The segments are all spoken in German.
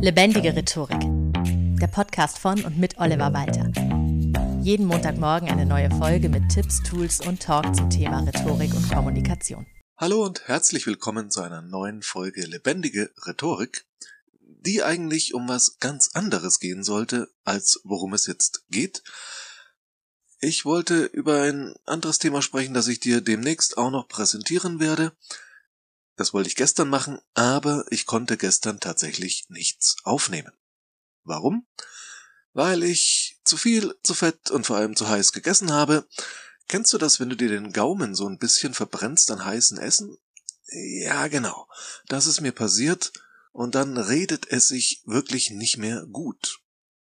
Lebendige Rhetorik. Der Podcast von und mit Oliver Walter. Jeden Montagmorgen eine neue Folge mit Tipps, Tools und Talk zum Thema Rhetorik und Kommunikation. Hallo und herzlich willkommen zu einer neuen Folge Lebendige Rhetorik, die eigentlich um was ganz anderes gehen sollte, als worum es jetzt geht. Ich wollte über ein anderes Thema sprechen, das ich dir demnächst auch noch präsentieren werde. Das wollte ich gestern machen, aber ich konnte gestern tatsächlich nichts aufnehmen. Warum? Weil ich zu viel, zu fett und vor allem zu heiß gegessen habe. Kennst du das, wenn du dir den Gaumen so ein bisschen verbrennst an heißen Essen? Ja, genau. Das ist mir passiert und dann redet es sich wirklich nicht mehr gut.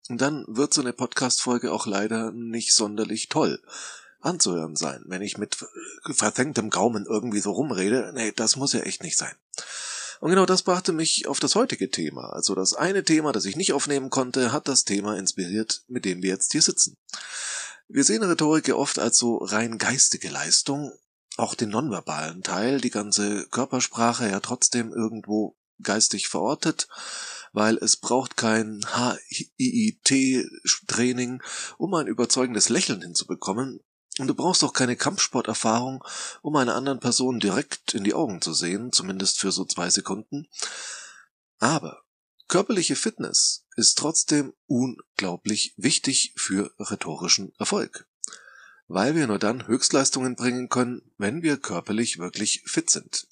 Und dann wird so eine Podcast-Folge auch leider nicht sonderlich toll anzuhören sein, wenn ich mit verfängtem Gaumen irgendwie so rumrede. Nee, das muss ja echt nicht sein. Und genau das brachte mich auf das heutige Thema. Also das eine Thema, das ich nicht aufnehmen konnte, hat das Thema inspiriert, mit dem wir jetzt hier sitzen. Wir sehen Rhetorik ja oft als so rein geistige Leistung, auch den nonverbalen Teil, die ganze Körpersprache ja trotzdem irgendwo geistig verortet, weil es braucht kein HIIT-Training, um ein überzeugendes Lächeln hinzubekommen, und du brauchst auch keine Kampfsporterfahrung, um einer anderen Person direkt in die Augen zu sehen, zumindest für so zwei Sekunden. Aber körperliche Fitness ist trotzdem unglaublich wichtig für rhetorischen Erfolg. Weil wir nur dann Höchstleistungen bringen können, wenn wir körperlich wirklich fit sind.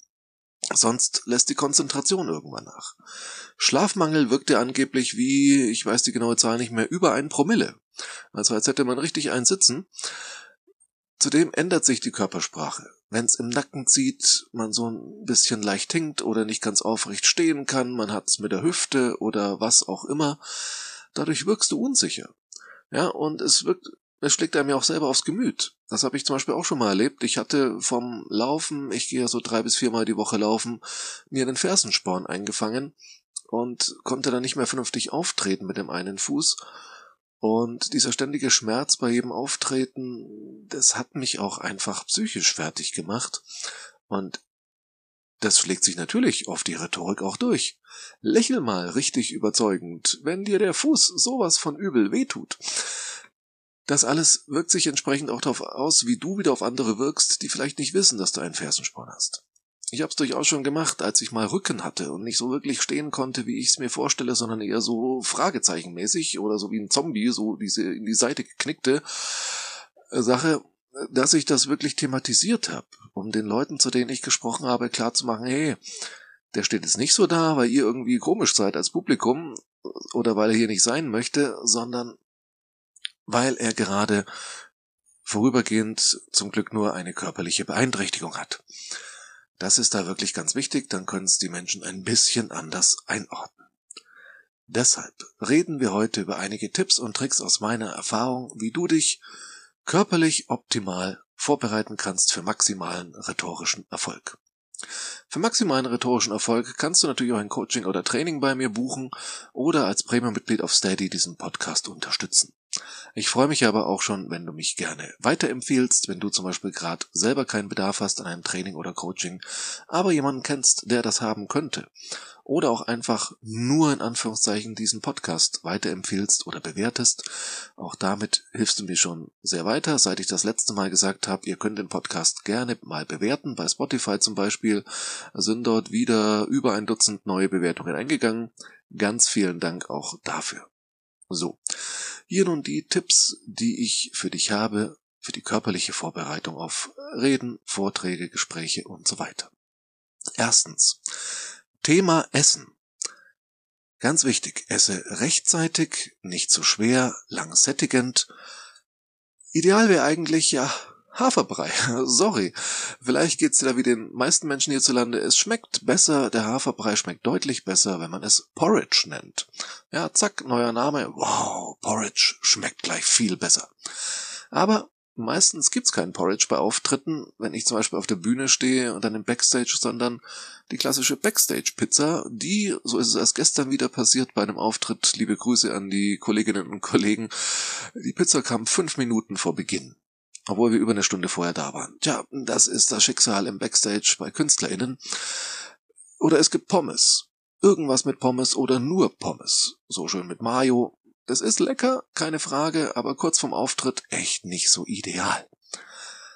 Sonst lässt die Konzentration irgendwann nach. Schlafmangel wirkt ja angeblich wie, ich weiß die genaue Zahl nicht mehr, über ein Promille. Also als hätte man richtig einen sitzen. Zudem ändert sich die Körpersprache. Wenn es im Nacken zieht, man so ein bisschen leicht hinkt oder nicht ganz aufrecht stehen kann, man hat es mit der Hüfte oder was auch immer, dadurch wirkst du unsicher. Ja, und es wirkt, es schlägt einem ja auch selber aufs Gemüt. Das habe ich zum Beispiel auch schon mal erlebt. Ich hatte vom Laufen, ich gehe ja so drei bis viermal die Woche laufen, mir einen Fersensporn eingefangen und konnte dann nicht mehr vernünftig auftreten mit dem einen Fuß und dieser ständige Schmerz bei jedem Auftreten, das hat mich auch einfach psychisch fertig gemacht. Und das schlägt sich natürlich auf die Rhetorik auch durch. Lächel mal richtig überzeugend, wenn dir der Fuß sowas von übel wehtut. Das alles wirkt sich entsprechend auch darauf aus, wie du wieder auf andere wirkst, die vielleicht nicht wissen, dass du einen Fersensporn hast. Ich habe es durchaus schon gemacht, als ich mal Rücken hatte und nicht so wirklich stehen konnte, wie ich es mir vorstelle, sondern eher so Fragezeichenmäßig oder so wie ein Zombie, so diese in die Seite geknickte äh, Sache, dass ich das wirklich thematisiert habe, um den Leuten, zu denen ich gesprochen habe, klarzumachen, hey, der steht jetzt nicht so da, weil ihr irgendwie komisch seid als Publikum oder weil er hier nicht sein möchte, sondern weil er gerade vorübergehend zum Glück nur eine körperliche Beeinträchtigung hat. Das ist da wirklich ganz wichtig, dann können es die Menschen ein bisschen anders einordnen. Deshalb reden wir heute über einige Tipps und Tricks aus meiner Erfahrung, wie du dich körperlich optimal vorbereiten kannst für maximalen rhetorischen Erfolg. Für maximalen rhetorischen Erfolg kannst du natürlich auch ein Coaching oder Training bei mir buchen oder als Premium-Mitglied auf Steady diesen Podcast unterstützen. Ich freue mich aber auch schon, wenn du mich gerne weiterempfiehlst, wenn du zum Beispiel gerade selber keinen Bedarf hast an einem Training oder Coaching, aber jemanden kennst, der das haben könnte. Oder auch einfach nur in Anführungszeichen diesen Podcast weiterempfiehlst oder bewertest. Auch damit hilfst du mir schon sehr weiter. Seit ich das letzte Mal gesagt habe, ihr könnt den Podcast gerne mal bewerten. Bei Spotify zum Beispiel sind dort wieder über ein Dutzend neue Bewertungen eingegangen. Ganz vielen Dank auch dafür. So, hier nun die Tipps, die ich für dich habe, für die körperliche Vorbereitung auf Reden, Vorträge, Gespräche und so weiter. Erstens, Thema Essen. Ganz wichtig, esse rechtzeitig, nicht zu schwer, lang sättigend. Ideal wäre eigentlich, ja, Haferbrei. Sorry. Vielleicht geht's dir da wie den meisten Menschen hierzulande. Es schmeckt besser. Der Haferbrei schmeckt deutlich besser, wenn man es Porridge nennt. Ja, zack, neuer Name. Wow, Porridge schmeckt gleich viel besser. Aber meistens gibt's keinen Porridge bei Auftritten, wenn ich zum Beispiel auf der Bühne stehe und dann im Backstage, sondern die klassische Backstage-Pizza, die, so ist es erst gestern wieder passiert bei einem Auftritt, liebe Grüße an die Kolleginnen und Kollegen, die Pizza kam fünf Minuten vor Beginn obwohl wir über eine Stunde vorher da waren. Tja, das ist das Schicksal im Backstage bei KünstlerInnen. Oder es gibt Pommes. irgendwas mit Pommes oder nur Pommes. So schön mit Mayo. Das ist lecker, keine Frage, aber kurz vorm Auftritt echt nicht so ideal.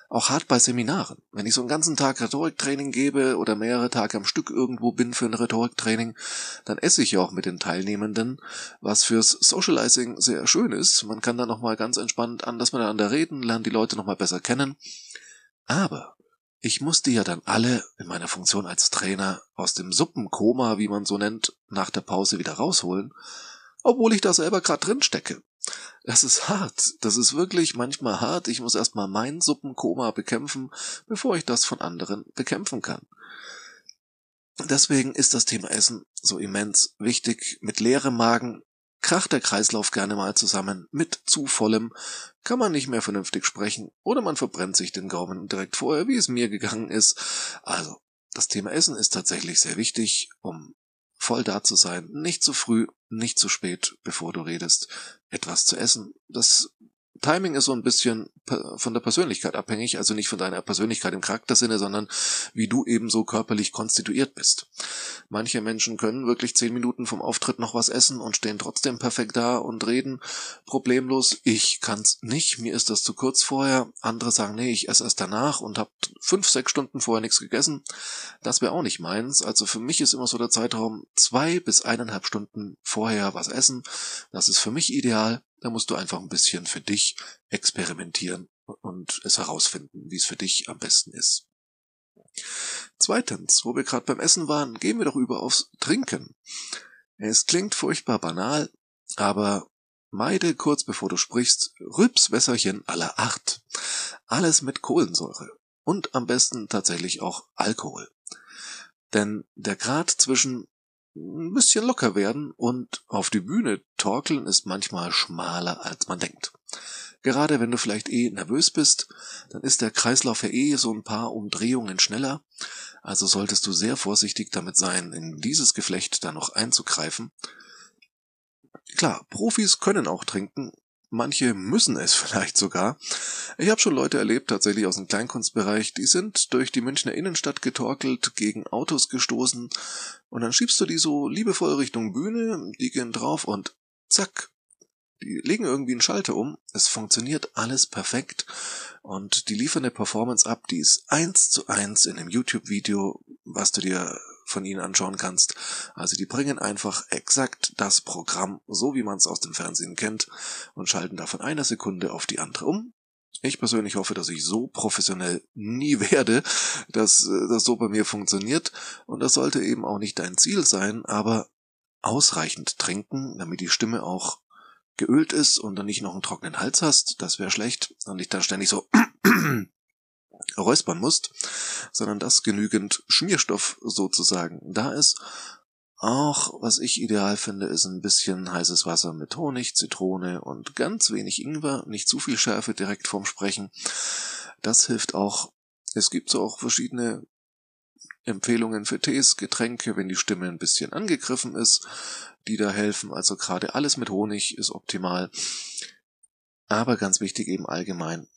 Auch hart bei Seminaren. Wenn ich so einen ganzen Tag Rhetoriktraining gebe oder mehrere Tage am Stück irgendwo bin für ein Rhetoriktraining, dann esse ich auch mit den Teilnehmenden, was fürs Socializing sehr schön ist. Man kann da nochmal ganz entspannt anders miteinander reden, lernt die Leute nochmal besser kennen. Aber ich musste ja dann alle in meiner Funktion als Trainer aus dem Suppenkoma, wie man so nennt, nach der Pause wieder rausholen, obwohl ich da selber gerade drin stecke. Das ist hart. Das ist wirklich manchmal hart. Ich muss erstmal mein Suppenkoma bekämpfen, bevor ich das von anderen bekämpfen kann. Deswegen ist das Thema Essen so immens wichtig. Mit leerem Magen kracht der Kreislauf gerne mal zusammen. Mit zu vollem kann man nicht mehr vernünftig sprechen oder man verbrennt sich den Gaumen direkt vorher, wie es mir gegangen ist. Also, das Thema Essen ist tatsächlich sehr wichtig, um voll da zu sein, nicht zu früh, nicht zu spät, bevor du redest, etwas zu essen. Das Timing ist so ein bisschen von der Persönlichkeit abhängig, also nicht von deiner Persönlichkeit im Charaktersinne, sondern wie du eben so körperlich konstituiert bist. Manche Menschen können wirklich zehn Minuten vom Auftritt noch was essen und stehen trotzdem perfekt da und reden problemlos. Ich kann's nicht, mir ist das zu kurz vorher. Andere sagen, nee, ich esse erst danach und hab fünf, sechs Stunden vorher nichts gegessen. Das wäre auch nicht meins. Also für mich ist immer so der Zeitraum zwei bis eineinhalb Stunden vorher was essen. Das ist für mich ideal. Da musst du einfach ein bisschen für dich experimentieren und es herausfinden, wie es für dich am besten ist. Zweitens, wo wir gerade beim Essen waren, gehen wir doch über aufs Trinken. Es klingt furchtbar banal, aber meide kurz bevor du sprichst Rübswässerchen aller Art. Alles mit Kohlensäure. Und am besten tatsächlich auch Alkohol. Denn der Grad zwischen ein bisschen locker werden und auf die Bühne torkeln ist manchmal schmaler als man denkt. Gerade wenn du vielleicht eh nervös bist, dann ist der Kreislauf ja eh so ein paar Umdrehungen schneller, also solltest du sehr vorsichtig damit sein, in dieses Geflecht da noch einzugreifen. Klar, Profis können auch trinken, Manche müssen es vielleicht sogar. Ich habe schon Leute erlebt, tatsächlich aus dem Kleinkunstbereich, die sind durch die Münchner Innenstadt getorkelt, gegen Autos gestoßen, und dann schiebst du die so liebevoll Richtung Bühne, die gehen drauf und zack, die legen irgendwie einen Schalter um, es funktioniert alles perfekt. Und die liefern eine Performance ab, die ist eins zu eins in einem YouTube-Video, was du dir von ihnen anschauen kannst. Also die bringen einfach exakt das Programm, so wie man es aus dem Fernsehen kennt, und schalten da von einer Sekunde auf die andere um. Ich persönlich hoffe, dass ich so professionell nie werde, dass äh, das so bei mir funktioniert. Und das sollte eben auch nicht dein Ziel sein, aber ausreichend trinken, damit die Stimme auch geölt ist und dann nicht noch einen trockenen Hals hast, das wäre schlecht und nicht dann ständig so räuspern musst, sondern dass genügend Schmierstoff sozusagen da ist. Auch was ich ideal finde, ist ein bisschen heißes Wasser mit Honig, Zitrone und ganz wenig Ingwer, nicht zu viel Schärfe direkt vorm Sprechen. Das hilft auch. Es gibt so auch verschiedene Empfehlungen für Tees, Getränke, wenn die Stimme ein bisschen angegriffen ist, die da helfen. Also gerade alles mit Honig ist optimal. Aber ganz wichtig eben allgemein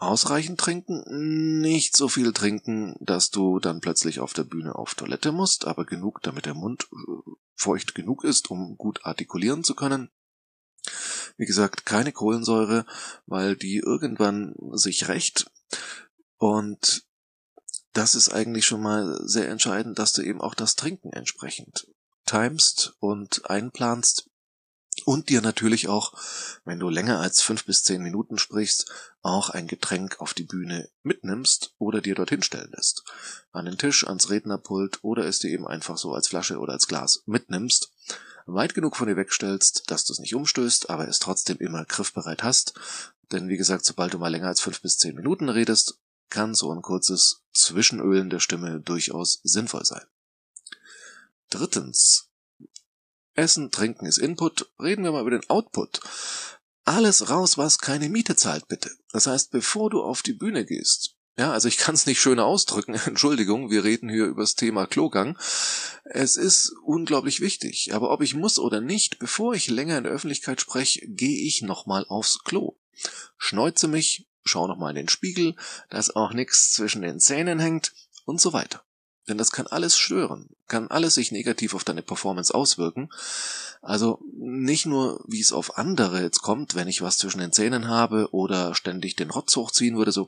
Ausreichend trinken, nicht so viel trinken, dass du dann plötzlich auf der Bühne auf Toilette musst, aber genug, damit der Mund äh, feucht genug ist, um gut artikulieren zu können. Wie gesagt, keine Kohlensäure, weil die irgendwann sich rächt. Und das ist eigentlich schon mal sehr entscheidend, dass du eben auch das Trinken entsprechend timest und einplanst, und dir natürlich auch, wenn du länger als fünf bis zehn Minuten sprichst, auch ein Getränk auf die Bühne mitnimmst oder dir dorthin stellen lässt. An den Tisch, ans Rednerpult oder es dir eben einfach so als Flasche oder als Glas mitnimmst, weit genug von dir wegstellst, dass du es nicht umstößt, aber es trotzdem immer griffbereit hast. Denn wie gesagt, sobald du mal länger als fünf bis zehn Minuten redest, kann so ein kurzes Zwischenölen der Stimme durchaus sinnvoll sein. Drittens, Essen, Trinken ist Input. Reden wir mal über den Output. Alles raus, was keine Miete zahlt, bitte. Das heißt, bevor du auf die Bühne gehst, ja, also ich kann es nicht schöner ausdrücken. Entschuldigung, wir reden hier über das Thema Klogang. Es ist unglaublich wichtig. Aber ob ich muss oder nicht, bevor ich länger in der Öffentlichkeit spreche, gehe ich nochmal aufs Klo. Schneuze mich, schau nochmal in den Spiegel, dass auch nichts zwischen den Zähnen hängt und so weiter. Denn das kann alles stören, kann alles sich negativ auf deine Performance auswirken. Also nicht nur, wie es auf andere jetzt kommt, wenn ich was zwischen den Zähnen habe oder ständig den Rotz hochziehen würde, so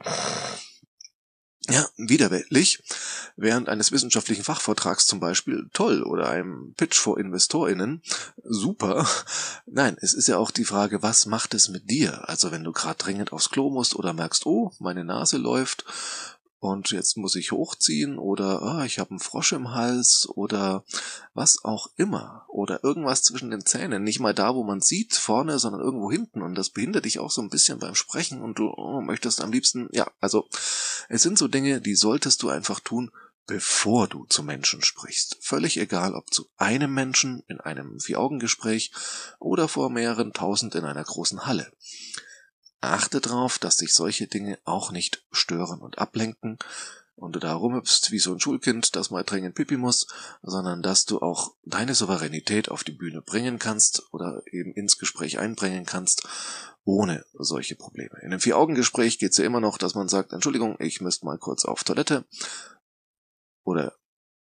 ja, widerweltlich, während eines wissenschaftlichen Fachvortrags zum Beispiel toll oder einem Pitch vor InvestorInnen super. Nein, es ist ja auch die Frage, was macht es mit dir? Also wenn du gerade dringend aufs Klo musst oder merkst, oh, meine Nase läuft und jetzt muss ich hochziehen oder ah, ich habe einen Frosch im Hals oder was auch immer oder irgendwas zwischen den Zähnen, nicht mal da, wo man sieht vorne, sondern irgendwo hinten und das behindert dich auch so ein bisschen beim Sprechen und du oh, möchtest am liebsten, ja, also es sind so Dinge, die solltest du einfach tun, bevor du zu Menschen sprichst. Völlig egal, ob zu einem Menschen in einem Vier-Augen-Gespräch oder vor mehreren tausend in einer großen Halle. Achte darauf, dass dich solche Dinge auch nicht stören und ablenken und du da rumhüpfst wie so ein Schulkind, das mal dringend pipi muss, sondern dass du auch deine Souveränität auf die Bühne bringen kannst oder eben ins Gespräch einbringen kannst, ohne solche Probleme. In einem Vier-Augen-Gespräch geht es ja immer noch, dass man sagt, Entschuldigung, ich müsste mal kurz auf Toilette oder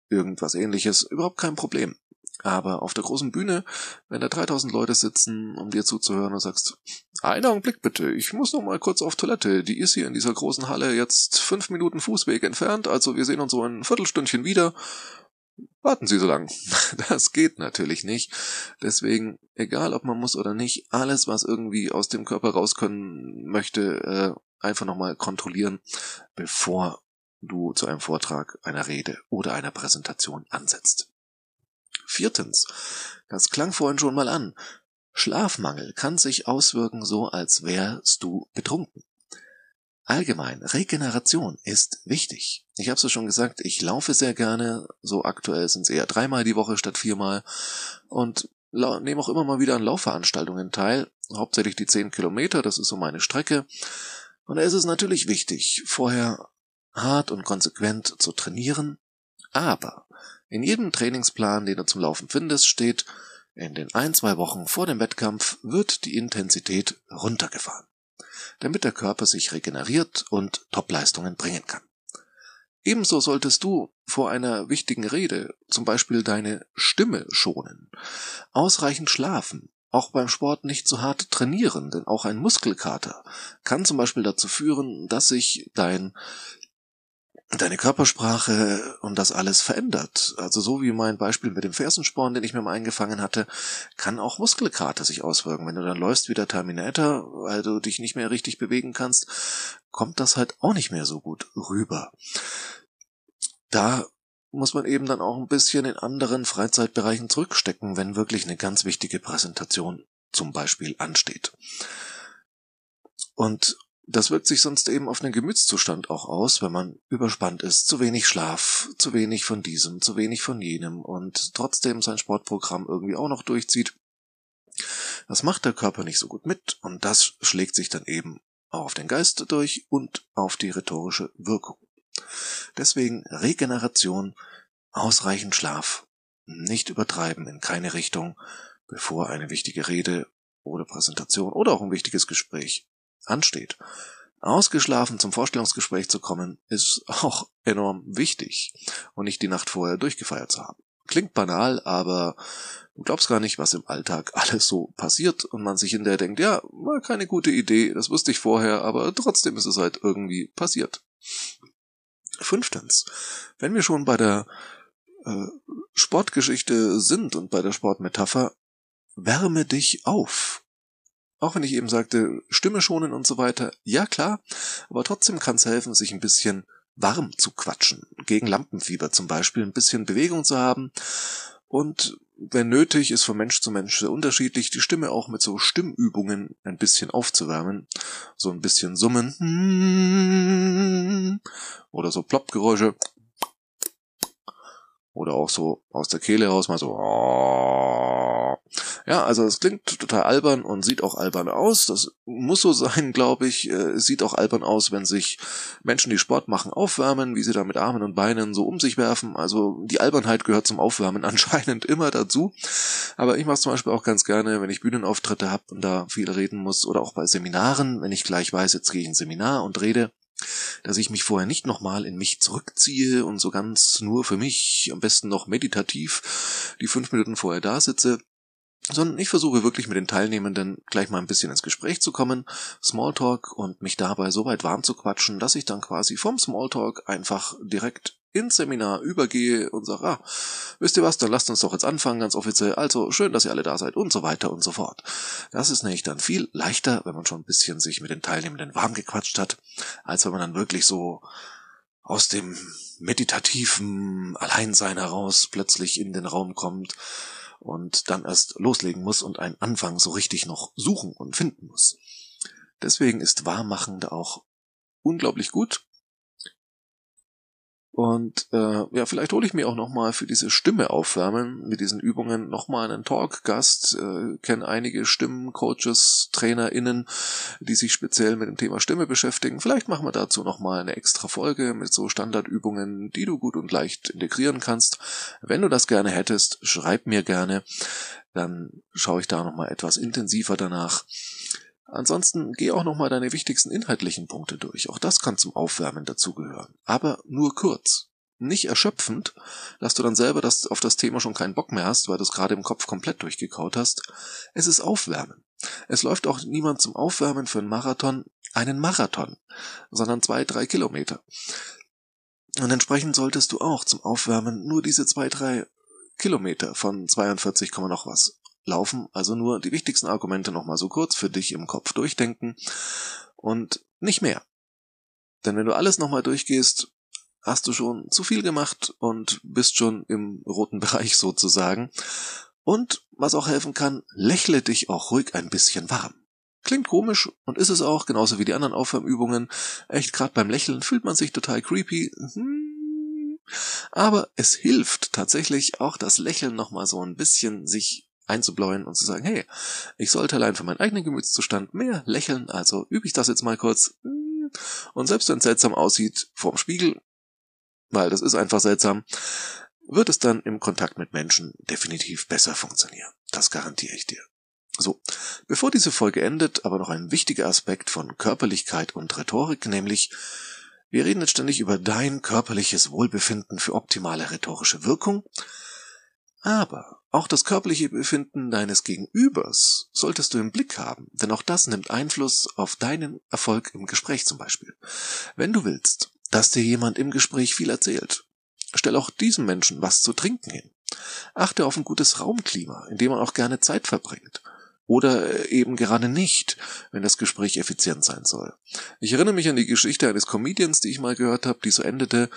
irgendwas ähnliches, überhaupt kein Problem. Aber auf der großen Bühne, wenn da 3000 Leute sitzen, um dir zuzuhören und sagst, einen Augenblick bitte, ich muss noch mal kurz auf Toilette, die ist hier in dieser großen Halle jetzt fünf Minuten Fußweg entfernt, also wir sehen uns so ein Viertelstündchen wieder. Warten Sie so lang. Das geht natürlich nicht. Deswegen, egal ob man muss oder nicht, alles, was irgendwie aus dem Körper raus können möchte, äh, einfach nochmal kontrollieren, bevor du zu einem Vortrag, einer Rede oder einer Präsentation ansetzt. Viertens, das klang vorhin schon mal an, Schlafmangel kann sich auswirken so, als wärst du betrunken. Allgemein, Regeneration ist wichtig. Ich habe es schon gesagt, ich laufe sehr gerne, so aktuell sind es eher dreimal die Woche statt viermal und nehme auch immer mal wieder an Laufveranstaltungen teil, hauptsächlich die zehn Kilometer, das ist so meine Strecke. Und da ist es natürlich wichtig, vorher hart und konsequent zu trainieren, aber in jedem Trainingsplan, den du zum Laufen findest, steht, in den ein, zwei Wochen vor dem Wettkampf wird die Intensität runtergefahren, damit der Körper sich regeneriert und Topleistungen bringen kann. Ebenso solltest du vor einer wichtigen Rede zum Beispiel deine Stimme schonen, ausreichend schlafen, auch beim Sport nicht zu hart trainieren, denn auch ein Muskelkater kann zum Beispiel dazu führen, dass sich dein deine Körpersprache und das alles verändert. Also so wie mein Beispiel mit dem Fersensporn, den ich mir mal eingefangen hatte, kann auch Muskelkater sich auswirken. Wenn du dann läufst wie der Terminator, weil du dich nicht mehr richtig bewegen kannst, kommt das halt auch nicht mehr so gut rüber. Da muss man eben dann auch ein bisschen in anderen Freizeitbereichen zurückstecken, wenn wirklich eine ganz wichtige Präsentation zum Beispiel ansteht. Und das wirkt sich sonst eben auf den Gemütszustand auch aus, wenn man überspannt ist, zu wenig Schlaf, zu wenig von diesem, zu wenig von jenem und trotzdem sein Sportprogramm irgendwie auch noch durchzieht. Das macht der Körper nicht so gut mit und das schlägt sich dann eben auch auf den Geist durch und auf die rhetorische Wirkung. Deswegen Regeneration, ausreichend Schlaf, nicht übertreiben in keine Richtung, bevor eine wichtige Rede oder Präsentation oder auch ein wichtiges Gespräch ansteht. Ausgeschlafen zum Vorstellungsgespräch zu kommen, ist auch enorm wichtig und nicht die Nacht vorher durchgefeiert zu haben. Klingt banal, aber du glaubst gar nicht, was im Alltag alles so passiert und man sich in der denkt, ja, war keine gute Idee, das wusste ich vorher, aber trotzdem ist es halt irgendwie passiert. Fünftens, wenn wir schon bei der äh, Sportgeschichte sind und bei der Sportmetapher, wärme dich auf. Auch wenn ich eben sagte, Stimme schonen und so weiter, ja klar, aber trotzdem kann es helfen, sich ein bisschen warm zu quatschen. Gegen Lampenfieber zum Beispiel, ein bisschen Bewegung zu haben. Und wenn nötig, ist von Mensch zu Mensch sehr unterschiedlich, die Stimme auch mit so Stimmübungen ein bisschen aufzuwärmen. So ein bisschen summen. Oder so Ploppgeräusche. Oder auch so aus der Kehle raus mal so. Ja, also es klingt total albern und sieht auch albern aus. Das muss so sein, glaube ich. Es sieht auch albern aus, wenn sich Menschen, die Sport machen, aufwärmen, wie sie da mit Armen und Beinen so um sich werfen. Also die Albernheit gehört zum Aufwärmen anscheinend immer dazu. Aber ich mache es zum Beispiel auch ganz gerne, wenn ich Bühnenauftritte habe und da viel reden muss oder auch bei Seminaren, wenn ich gleich weiß, jetzt gehe ich ein Seminar und rede dass ich mich vorher nicht nochmal in mich zurückziehe und so ganz nur für mich, am besten noch meditativ, die fünf Minuten vorher da sitze, sondern ich versuche wirklich mit den Teilnehmenden gleich mal ein bisschen ins Gespräch zu kommen, Smalltalk und mich dabei so weit warm zu quatschen, dass ich dann quasi vom Smalltalk einfach direkt ins Seminar übergehe und sage, ah, wisst ihr was, dann lasst uns doch jetzt anfangen, ganz offiziell, also schön, dass ihr alle da seid und so weiter und so fort. Das ist nämlich dann viel leichter, wenn man schon ein bisschen sich mit den Teilnehmenden warm gequatscht hat, als wenn man dann wirklich so aus dem meditativen Alleinsein heraus plötzlich in den Raum kommt und dann erst loslegen muss und einen Anfang so richtig noch suchen und finden muss. Deswegen ist Warmmachen auch unglaublich gut und äh, ja, vielleicht hole ich mir auch nochmal für diese Stimme aufwärmen mit diesen Übungen nochmal einen Talk-Gast. Äh, kenne einige Stimmen, Coaches, TrainerInnen, die sich speziell mit dem Thema Stimme beschäftigen. Vielleicht machen wir dazu nochmal eine extra Folge mit so Standardübungen, die du gut und leicht integrieren kannst. Wenn du das gerne hättest, schreib mir gerne. Dann schaue ich da nochmal etwas intensiver danach. Ansonsten geh auch nochmal deine wichtigsten inhaltlichen Punkte durch. Auch das kann zum Aufwärmen dazugehören. Aber nur kurz. Nicht erschöpfend, dass du dann selber das, auf das Thema schon keinen Bock mehr hast, weil du es gerade im Kopf komplett durchgekaut hast. Es ist Aufwärmen. Es läuft auch niemand zum Aufwärmen für einen Marathon einen Marathon, sondern zwei, drei Kilometer. Und entsprechend solltest du auch zum Aufwärmen nur diese zwei, drei Kilometer von 42, noch was laufen, also nur die wichtigsten Argumente nochmal so kurz für dich im Kopf durchdenken und nicht mehr. Denn wenn du alles nochmal durchgehst, hast du schon zu viel gemacht und bist schon im roten Bereich sozusagen. Und was auch helfen kann, lächle dich auch ruhig ein bisschen warm. Klingt komisch und ist es auch, genauso wie die anderen Aufwärmübungen. Echt, gerade beim Lächeln fühlt man sich total creepy. Hm. Aber es hilft tatsächlich auch das Lächeln nochmal so ein bisschen sich einzubläuen und zu sagen, hey, ich sollte allein für meinen eigenen Gemütszustand mehr lächeln, also übe ich das jetzt mal kurz. Und selbst wenn es seltsam aussieht vorm Spiegel, weil das ist einfach seltsam, wird es dann im Kontakt mit Menschen definitiv besser funktionieren. Das garantiere ich dir. So, bevor diese Folge endet, aber noch ein wichtiger Aspekt von Körperlichkeit und Rhetorik, nämlich wir reden jetzt ständig über dein körperliches Wohlbefinden für optimale rhetorische Wirkung, aber auch das körperliche Befinden deines Gegenübers solltest du im Blick haben, denn auch das nimmt Einfluss auf deinen Erfolg im Gespräch zum Beispiel. Wenn du willst, dass dir jemand im Gespräch viel erzählt, stell auch diesem Menschen was zu trinken hin. Achte auf ein gutes Raumklima, in dem man auch gerne Zeit verbringt oder eben gerade nicht, wenn das Gespräch effizient sein soll. Ich erinnere mich an die Geschichte eines Comedians, die ich mal gehört habe, die so endete,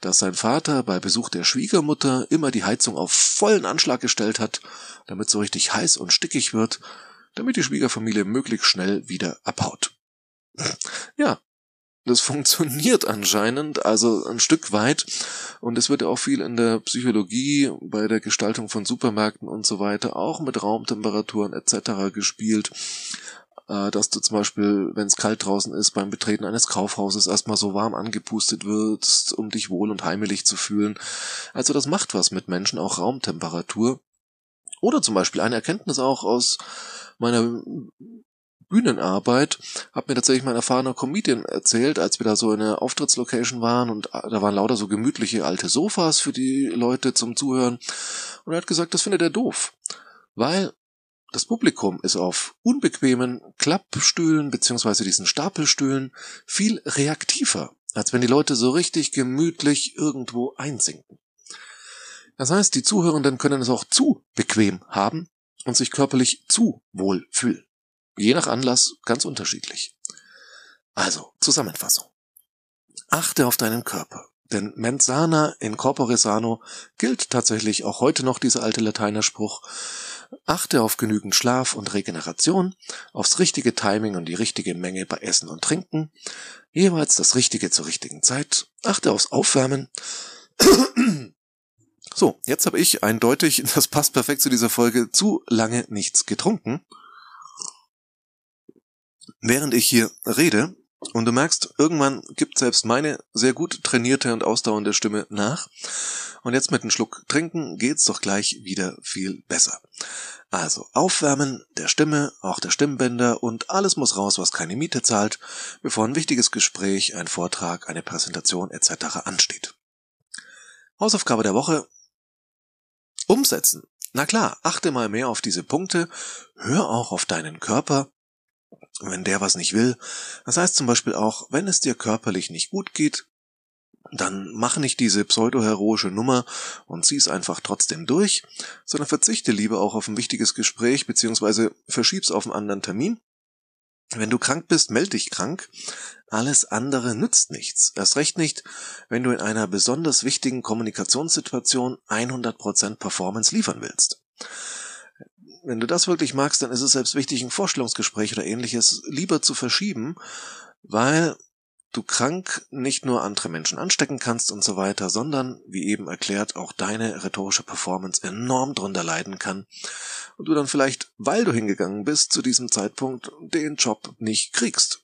dass sein Vater bei Besuch der Schwiegermutter immer die Heizung auf vollen Anschlag gestellt hat, damit so richtig heiß und stickig wird, damit die Schwiegerfamilie möglichst schnell wieder abhaut. Ja, das funktioniert anscheinend, also ein Stück weit. Und es wird auch viel in der Psychologie, bei der Gestaltung von Supermärkten und so weiter, auch mit Raumtemperaturen etc. gespielt. Äh, dass du zum Beispiel, wenn es kalt draußen ist, beim Betreten eines Kaufhauses erstmal so warm angepustet wirst, um dich wohl und heimelig zu fühlen. Also das macht was mit Menschen, auch Raumtemperatur. Oder zum Beispiel eine Erkenntnis auch aus meiner Bühnenarbeit hat mir tatsächlich mein erfahrener Comedian erzählt, als wir da so in einer Auftrittslocation waren und da waren lauter so gemütliche alte Sofas für die Leute zum Zuhören. Und er hat gesagt, das findet er doof. Weil das Publikum ist auf unbequemen Klappstühlen beziehungsweise diesen Stapelstühlen viel reaktiver, als wenn die Leute so richtig gemütlich irgendwo einsinken. Das heißt, die Zuhörenden können es auch zu bequem haben und sich körperlich zu wohl fühlen. Je nach Anlass ganz unterschiedlich. Also, Zusammenfassung. Achte auf deinen Körper. Denn mens sana in corpore sano gilt tatsächlich auch heute noch dieser alte Lateinerspruch. Achte auf genügend Schlaf und Regeneration, aufs richtige Timing und die richtige Menge bei Essen und Trinken, jeweils das Richtige zur richtigen Zeit. Achte aufs Aufwärmen. So, jetzt habe ich eindeutig, das passt perfekt zu dieser Folge, zu lange nichts getrunken während ich hier rede und du merkst, irgendwann gibt selbst meine sehr gut trainierte und ausdauernde Stimme nach. Und jetzt mit einem Schluck trinken geht's doch gleich wieder viel besser. Also aufwärmen der Stimme, auch der Stimmbänder und alles muss raus, was keine Miete zahlt, bevor ein wichtiges Gespräch, ein Vortrag, eine Präsentation etc. ansteht. Hausaufgabe der Woche. Umsetzen. Na klar, achte mal mehr auf diese Punkte, hör auch auf deinen Körper, wenn der was nicht will. Das heißt zum Beispiel auch, wenn es dir körperlich nicht gut geht, dann mach nicht diese pseudoheroische Nummer und zieh's einfach trotzdem durch, sondern verzichte lieber auch auf ein wichtiges Gespräch beziehungsweise verschieb's auf einen anderen Termin. Wenn du krank bist, meld dich krank. Alles andere nützt nichts. Erst recht nicht, wenn du in einer besonders wichtigen Kommunikationssituation 100% Performance liefern willst. Wenn du das wirklich magst, dann ist es selbst wichtig, ein Vorstellungsgespräch oder ähnliches lieber zu verschieben, weil du krank nicht nur andere Menschen anstecken kannst und so weiter, sondern, wie eben erklärt, auch deine rhetorische Performance enorm drunter leiden kann und du dann vielleicht, weil du hingegangen bist, zu diesem Zeitpunkt den Job nicht kriegst.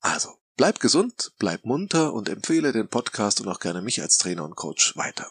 Also, bleib gesund, bleib munter und empfehle den Podcast und auch gerne mich als Trainer und Coach weiter.